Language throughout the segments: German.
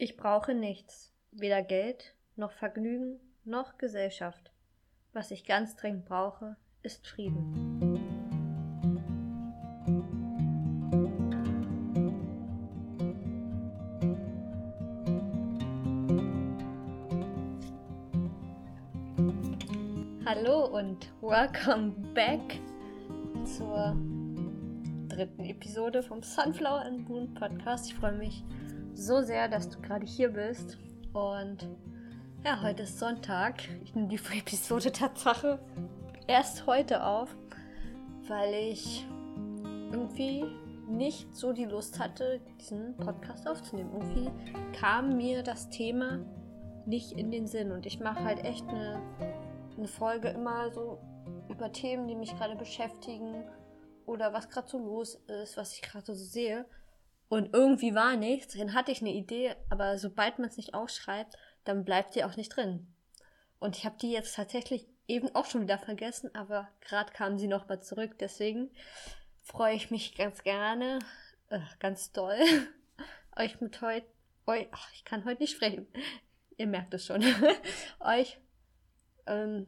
Ich brauche nichts, weder Geld, noch Vergnügen, noch Gesellschaft. Was ich ganz dringend brauche, ist Frieden. Hallo und welcome back zur dritten Episode vom Sunflower and Moon Podcast. Ich freue mich so sehr, dass du gerade hier bist. Und ja, heute ist Sonntag. Ich nehme die Episode Tatsache erst heute auf, weil ich irgendwie nicht so die Lust hatte, diesen Podcast aufzunehmen. Irgendwie kam mir das Thema nicht in den Sinn und ich mache halt echt eine, eine Folge immer so über Themen, die mich gerade beschäftigen oder was gerade so los ist, was ich gerade so sehe. Und irgendwie war nichts. Dann hatte ich eine Idee, aber sobald man es nicht aufschreibt, dann bleibt die auch nicht drin. Und ich habe die jetzt tatsächlich eben auch schon wieder vergessen, aber gerade kam sie nochmal zurück. Deswegen freue ich mich ganz gerne, äh, ganz doll, euch mit heute, euch, ich kann heute nicht sprechen. Ihr merkt es schon. euch, ähm,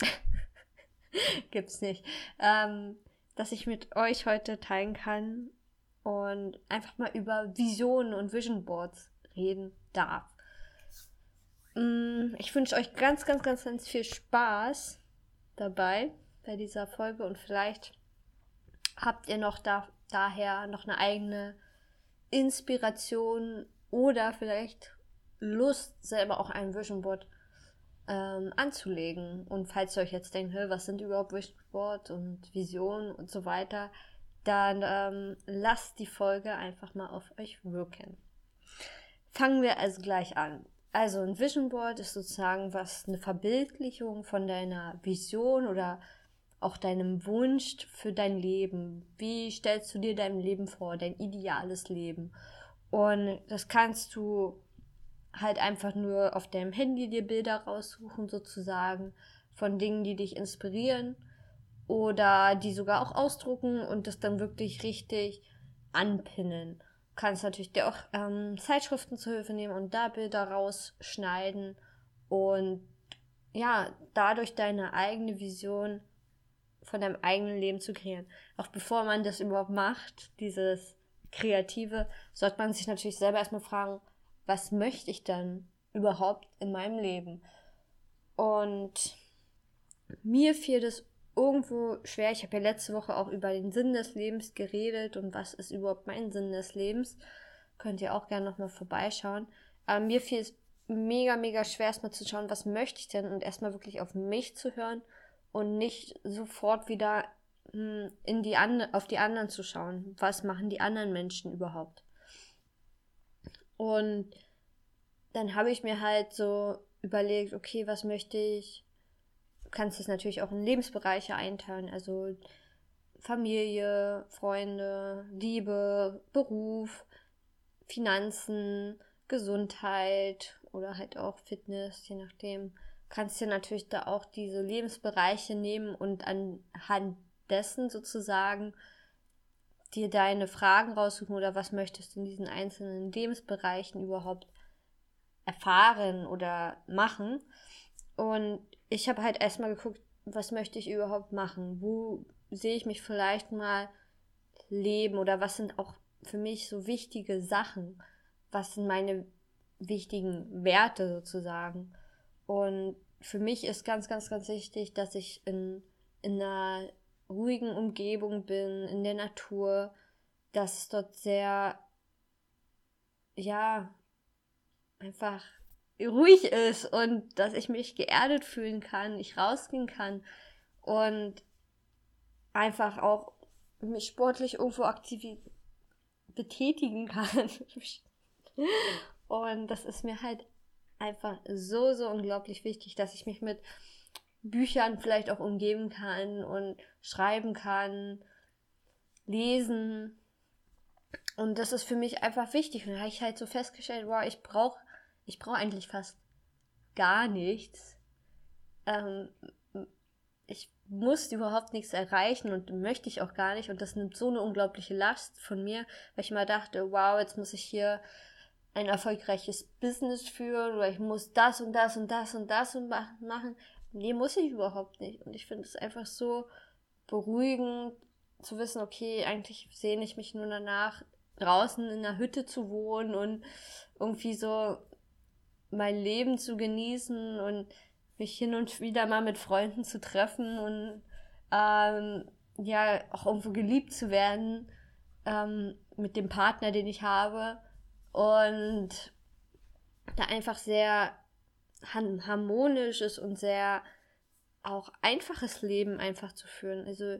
gibt's nicht, ähm, dass ich mit euch heute teilen kann, und einfach mal über Visionen und Vision Boards reden darf. Mm, ich wünsche euch ganz, ganz, ganz, ganz viel Spaß dabei bei dieser Folge und vielleicht habt ihr noch da, daher noch eine eigene Inspiration oder vielleicht Lust, selber auch ein Vision Board ähm, anzulegen. Und falls ihr euch jetzt denkt, was sind überhaupt Vision Board und Visionen und so weiter, dann ähm, lasst die Folge einfach mal auf euch wirken. Fangen wir also gleich an. Also ein Vision Board ist sozusagen was eine Verbildlichung von deiner Vision oder auch deinem Wunsch für dein Leben. Wie stellst du dir dein Leben vor, dein ideales Leben? Und das kannst du halt einfach nur auf deinem Handy dir Bilder raussuchen sozusagen von Dingen, die dich inspirieren oder die sogar auch ausdrucken und das dann wirklich richtig anpinnen. Du kannst natürlich dir auch ähm, Zeitschriften zur Hilfe nehmen und da Bilder rausschneiden und ja, dadurch deine eigene Vision von deinem eigenen Leben zu kreieren. Auch bevor man das überhaupt macht, dieses Kreative, sollte man sich natürlich selber erstmal fragen, was möchte ich dann überhaupt in meinem Leben? Und mir fiel es irgendwo schwer. Ich habe ja letzte Woche auch über den Sinn des Lebens geredet und was ist überhaupt mein Sinn des Lebens. Könnt ihr auch gerne nochmal vorbeischauen. Aber mir fiel es mega, mega schwer, erstmal zu schauen, was möchte ich denn und erstmal wirklich auf mich zu hören und nicht sofort wieder hm, in die and auf die anderen zu schauen. Was machen die anderen Menschen überhaupt? Und dann habe ich mir halt so überlegt, okay, was möchte ich kannst es natürlich auch in Lebensbereiche einteilen, also Familie, Freunde, Liebe, Beruf, Finanzen, Gesundheit oder halt auch Fitness, je nachdem. Kannst du natürlich da auch diese Lebensbereiche nehmen und anhand dessen sozusagen dir deine Fragen raussuchen oder was möchtest du in diesen einzelnen Lebensbereichen überhaupt erfahren oder machen. Und ich habe halt erstmal geguckt, was möchte ich überhaupt machen? Wo sehe ich mich vielleicht mal leben oder was sind auch für mich so wichtige Sachen? Was sind meine wichtigen Werte sozusagen? Und für mich ist ganz, ganz, ganz wichtig, dass ich in, in einer ruhigen Umgebung bin, in der Natur, dass es dort sehr, ja, einfach ruhig ist und dass ich mich geerdet fühlen kann, ich rausgehen kann und einfach auch mich sportlich irgendwo aktiv betätigen kann. und das ist mir halt einfach so, so unglaublich wichtig, dass ich mich mit Büchern vielleicht auch umgeben kann und schreiben kann, lesen. Und das ist für mich einfach wichtig. Und da habe ich halt so festgestellt, wow, ich brauche ich brauche eigentlich fast gar nichts. Ähm, ich muss überhaupt nichts erreichen und möchte ich auch gar nicht. Und das nimmt so eine unglaubliche Last von mir, weil ich immer dachte, wow, jetzt muss ich hier ein erfolgreiches Business führen oder ich muss das und das und das und das und machen. Nee, muss ich überhaupt nicht. Und ich finde es einfach so beruhigend zu wissen, okay, eigentlich sehne ich mich nur danach, draußen in einer Hütte zu wohnen und irgendwie so mein Leben zu genießen und mich hin und wieder mal mit Freunden zu treffen und ähm, ja auch irgendwo geliebt zu werden ähm, mit dem Partner, den ich habe und da einfach sehr harmonisches und sehr auch einfaches Leben einfach zu führen. Also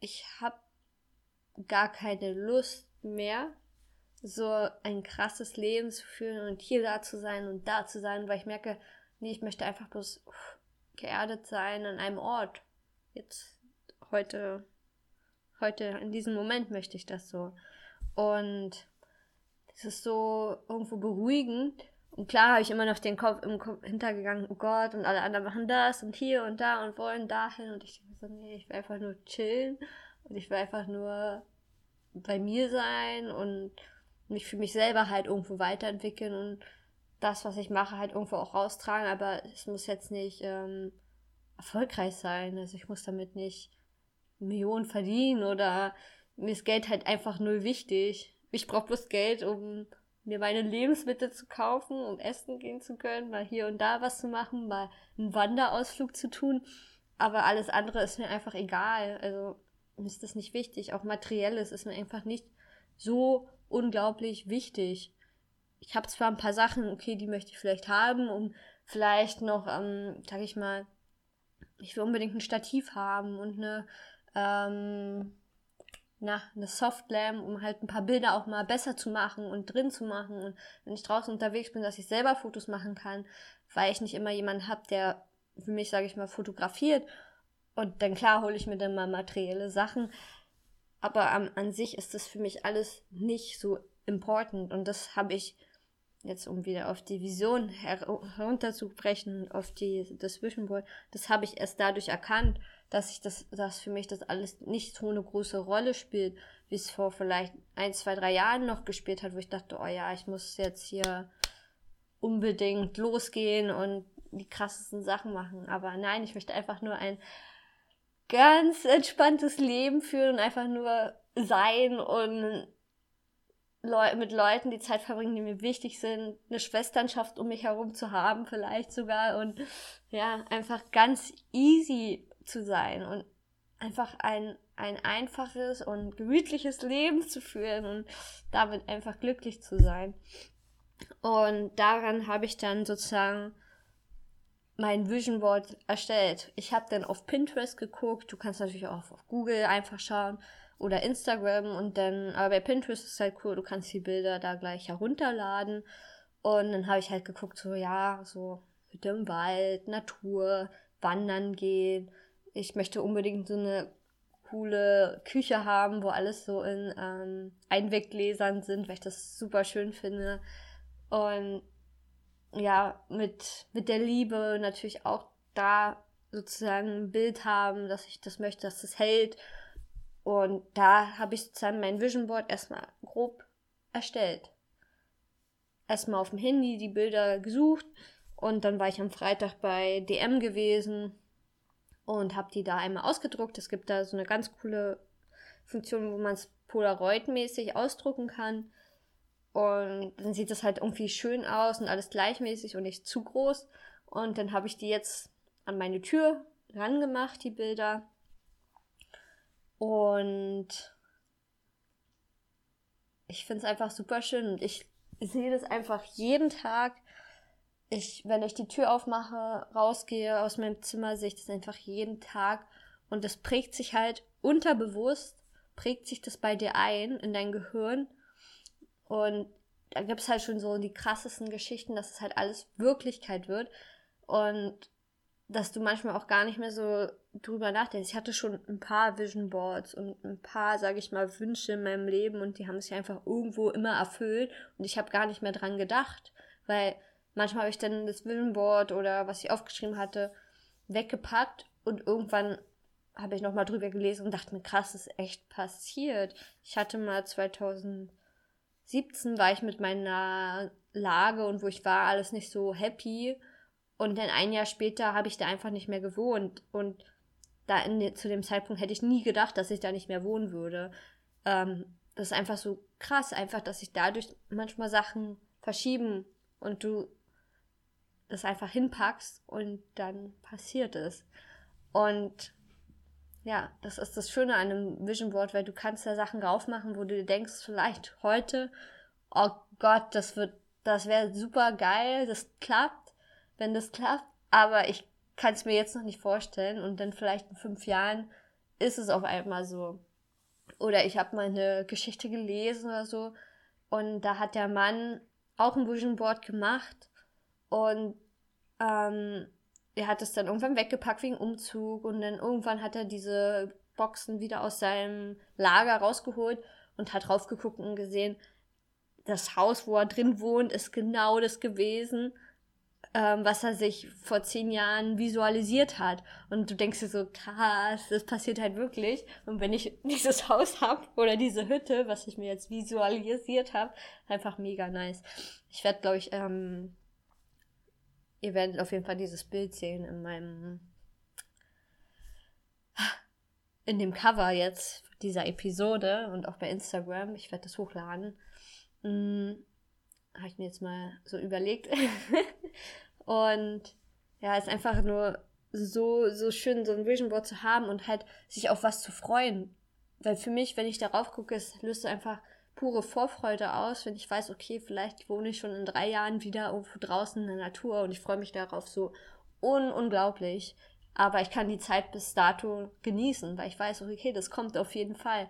ich habe gar keine Lust mehr, so ein krasses Leben zu führen und hier da zu sein und da zu sein, weil ich merke, nee, ich möchte einfach bloß geerdet sein an einem Ort. Jetzt, heute, heute, in diesem Moment möchte ich das so. Und es ist so irgendwo beruhigend. Und klar habe ich immer noch den Kopf im Kopf hintergegangen, oh Gott, und alle anderen machen das und hier und da und wollen dahin. Und ich denke so, nee, ich will einfach nur chillen und ich will einfach nur bei mir sein und mich für mich selber halt irgendwo weiterentwickeln und das, was ich mache, halt irgendwo auch raustragen. Aber es muss jetzt nicht ähm, erfolgreich sein. Also ich muss damit nicht Millionen verdienen oder mir ist Geld halt einfach null wichtig. Ich brauche bloß Geld, um mir meine Lebensmittel zu kaufen, um essen gehen zu können, mal hier und da was zu machen, mal einen Wanderausflug zu tun. Aber alles andere ist mir einfach egal. Also mir ist das nicht wichtig. Auch materielles ist mir einfach nicht so unglaublich wichtig. Ich habe zwar ein paar Sachen, okay, die möchte ich vielleicht haben, um vielleicht noch, ähm, sag ich mal, ich will unbedingt ein Stativ haben und eine, ähm, na, eine Softlamp, um halt ein paar Bilder auch mal besser zu machen und drin zu machen. Und wenn ich draußen unterwegs bin, dass ich selber Fotos machen kann, weil ich nicht immer jemanden habe, der für mich, sage ich mal, fotografiert. Und dann klar hole ich mir dann mal materielle Sachen. Aber an, an sich ist das für mich alles nicht so important. Und das habe ich jetzt, um wieder auf die Vision her herunterzubrechen, auf die, das Vision Board, das habe ich erst dadurch erkannt, dass ich das, dass für mich das alles nicht so eine große Rolle spielt, wie es vor vielleicht ein, zwei, drei Jahren noch gespielt hat, wo ich dachte, oh ja, ich muss jetzt hier unbedingt losgehen und die krassesten Sachen machen. Aber nein, ich möchte einfach nur ein ganz entspanntes Leben führen und einfach nur sein und Leu mit Leuten die Zeit verbringen, die mir wichtig sind, eine Schwesternschaft um mich herum zu haben, vielleicht sogar und ja, einfach ganz easy zu sein und einfach ein, ein einfaches und gemütliches Leben zu führen und damit einfach glücklich zu sein. Und daran habe ich dann sozusagen mein Vision Board erstellt. Ich habe dann auf Pinterest geguckt, du kannst natürlich auch auf Google einfach schauen oder Instagram und dann, aber bei Pinterest ist halt cool, du kannst die Bilder da gleich herunterladen und dann habe ich halt geguckt, so ja, so mit dem Wald, Natur, wandern gehen, ich möchte unbedingt so eine coole Küche haben, wo alles so in ähm, Einweggläsern sind, weil ich das super schön finde. Und ja, mit, mit der Liebe natürlich auch da sozusagen ein Bild haben, dass ich das möchte, dass es hält. Und da habe ich sozusagen mein Vision Board erstmal grob erstellt. Erstmal auf dem Handy die Bilder gesucht und dann war ich am Freitag bei DM gewesen und habe die da einmal ausgedruckt. Es gibt da so eine ganz coole Funktion, wo man es Polaroid-mäßig ausdrucken kann. Und dann sieht das halt irgendwie schön aus und alles gleichmäßig und nicht zu groß. Und dann habe ich die jetzt an meine Tür rangemacht, die Bilder. Und ich finde es einfach super schön und ich sehe das einfach jeden Tag ich, wenn ich die Tür aufmache, rausgehe aus meinem Zimmer, sehe ich das einfach jeden Tag. Und das prägt sich halt unterbewusst, prägt sich das bei dir ein, in dein Gehirn. Und da gibt es halt schon so die krassesten Geschichten, dass es halt alles Wirklichkeit wird. Und dass du manchmal auch gar nicht mehr so drüber nachdenkst. Ich hatte schon ein paar Vision Boards und ein paar, sage ich mal, Wünsche in meinem Leben und die haben sich einfach irgendwo immer erfüllt und ich habe gar nicht mehr dran gedacht, weil Manchmal habe ich dann das Vision Board oder was ich aufgeschrieben hatte weggepackt und irgendwann habe ich nochmal drüber gelesen und dachte mir, krass, das ist echt passiert. Ich hatte mal 2015 17 war ich mit meiner Lage und wo ich war alles nicht so happy. Und dann ein Jahr später habe ich da einfach nicht mehr gewohnt. Und da in, zu dem Zeitpunkt hätte ich nie gedacht, dass ich da nicht mehr wohnen würde. Ähm, das ist einfach so krass, einfach, dass sich dadurch manchmal Sachen verschieben und du das einfach hinpackst und dann passiert es. Und ja, das ist das Schöne an einem Vision Board, weil du kannst da Sachen raufmachen, wo du denkst, vielleicht heute, oh Gott, das wird, das wäre super geil, das klappt, wenn das klappt, aber ich kann es mir jetzt noch nicht vorstellen und dann vielleicht in fünf Jahren ist es auf einmal so. Oder ich habe mal eine Geschichte gelesen oder so und da hat der Mann auch ein Vision Board gemacht und ähm, er hat es dann irgendwann weggepackt wegen Umzug und dann irgendwann hat er diese Boxen wieder aus seinem Lager rausgeholt und hat raufgeguckt und gesehen, das Haus, wo er drin wohnt, ist genau das gewesen, ähm, was er sich vor zehn Jahren visualisiert hat. Und du denkst dir so, krass, das passiert halt wirklich. Und wenn ich dieses Haus habe oder diese Hütte, was ich mir jetzt visualisiert habe, einfach mega nice. Ich werde, glaube ich, ähm, ihr werdet auf jeden Fall dieses Bild sehen in meinem in dem Cover jetzt dieser Episode und auch bei Instagram. Ich werde das hochladen. Hm, Habe ich mir jetzt mal so überlegt. und ja, ist einfach nur so, so schön, so ein Vision Board zu haben und halt sich auf was zu freuen. Weil für mich, wenn ich darauf gucke, es löst einfach pure Vorfreude aus, wenn ich weiß, okay, vielleicht wohne ich schon in drei Jahren wieder irgendwo draußen in der Natur und ich freue mich darauf so un unglaublich. Aber ich kann die Zeit bis dato genießen, weil ich weiß, okay, das kommt auf jeden Fall.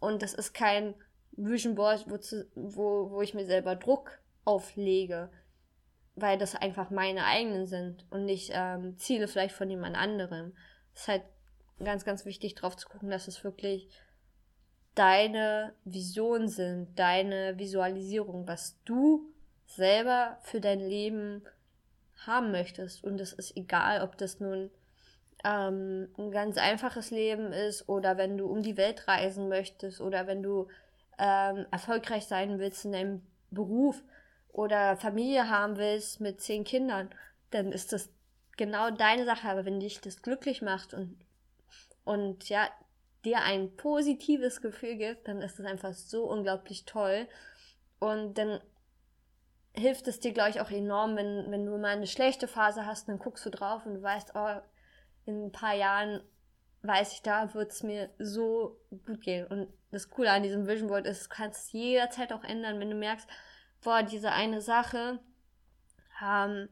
Und das ist kein Vision Board, wo, zu, wo, wo ich mir selber Druck auflege, weil das einfach meine eigenen sind und nicht ähm, Ziele vielleicht von jemand anderem. Es ist halt ganz, ganz wichtig, drauf zu gucken, dass es wirklich deine Vision sind, deine Visualisierung, was du selber für dein Leben haben möchtest. Und es ist egal, ob das nun ähm, ein ganz einfaches Leben ist oder wenn du um die Welt reisen möchtest oder wenn du ähm, erfolgreich sein willst in deinem Beruf oder Familie haben willst mit zehn Kindern, dann ist das genau deine Sache. Aber wenn dich das glücklich macht und, und ja, dir ein positives Gefühl gibt, dann ist das einfach so unglaublich toll. Und dann hilft es dir, glaube ich, auch enorm, wenn, wenn du mal eine schlechte Phase hast, dann guckst du drauf und du weißt, oh, in ein paar Jahren weiß ich, da wird es mir so gut gehen. Und das Coole an diesem Vision Board ist, du kannst es jederzeit auch ändern, wenn du merkst, boah, diese eine Sache, ähm,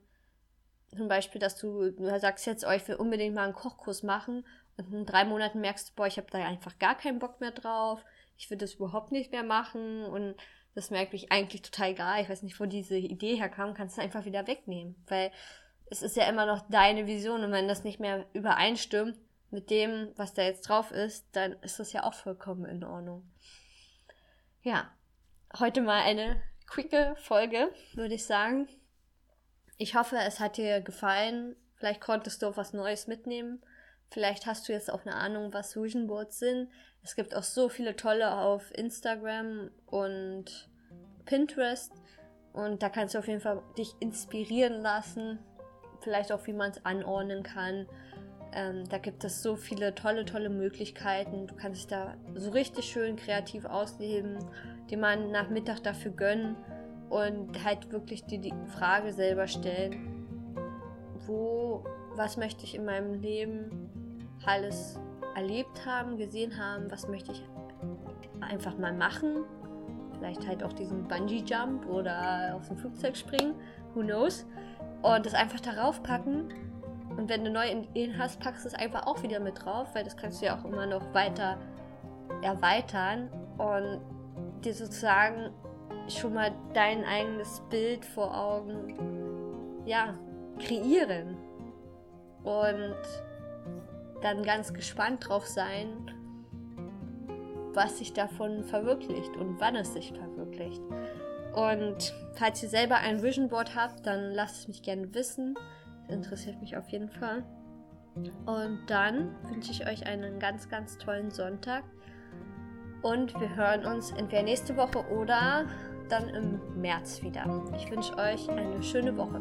zum Beispiel, dass du, du sagst jetzt, oh, ich will unbedingt mal einen Kochkurs machen in drei Monaten merkst du, boah, ich habe da einfach gar keinen Bock mehr drauf, ich will das überhaupt nicht mehr machen und das merkt mich eigentlich total egal. Ich weiß nicht, wo diese Idee herkam, kannst du einfach wieder wegnehmen, weil es ist ja immer noch deine Vision und wenn das nicht mehr übereinstimmt mit dem, was da jetzt drauf ist, dann ist das ja auch vollkommen in Ordnung. Ja, heute mal eine quicke Folge, würde ich sagen. Ich hoffe, es hat dir gefallen. Vielleicht konntest du auch was Neues mitnehmen. Vielleicht hast du jetzt auch eine Ahnung, was Vision Boards sind. Es gibt auch so viele tolle auf Instagram und Pinterest. Und da kannst du auf jeden Fall dich inspirieren lassen. Vielleicht auch, wie man es anordnen kann. Ähm, da gibt es so viele tolle, tolle Möglichkeiten. Du kannst dich da so richtig schön kreativ ausleben, dir mal einen Nachmittag dafür gönnen und halt wirklich dir die Frage selber stellen, wo, was möchte ich in meinem Leben alles erlebt haben, gesehen haben, was möchte ich einfach mal machen. Vielleicht halt auch diesen Bungee-Jump oder aus dem Flugzeug springen, who knows. Und das einfach darauf packen. Und wenn du neue Ideen hast, packst du es einfach auch wieder mit drauf, weil das kannst du ja auch immer noch weiter erweitern und dir sozusagen schon mal dein eigenes Bild vor Augen, ja, kreieren. Und dann ganz gespannt drauf sein, was sich davon verwirklicht und wann es sich verwirklicht. Und falls ihr selber ein Vision Board habt, dann lasst es mich gerne wissen. Das interessiert mich auf jeden Fall. Und dann wünsche ich euch einen ganz, ganz tollen Sonntag. Und wir hören uns entweder nächste Woche oder dann im März wieder. Ich wünsche euch eine schöne Woche.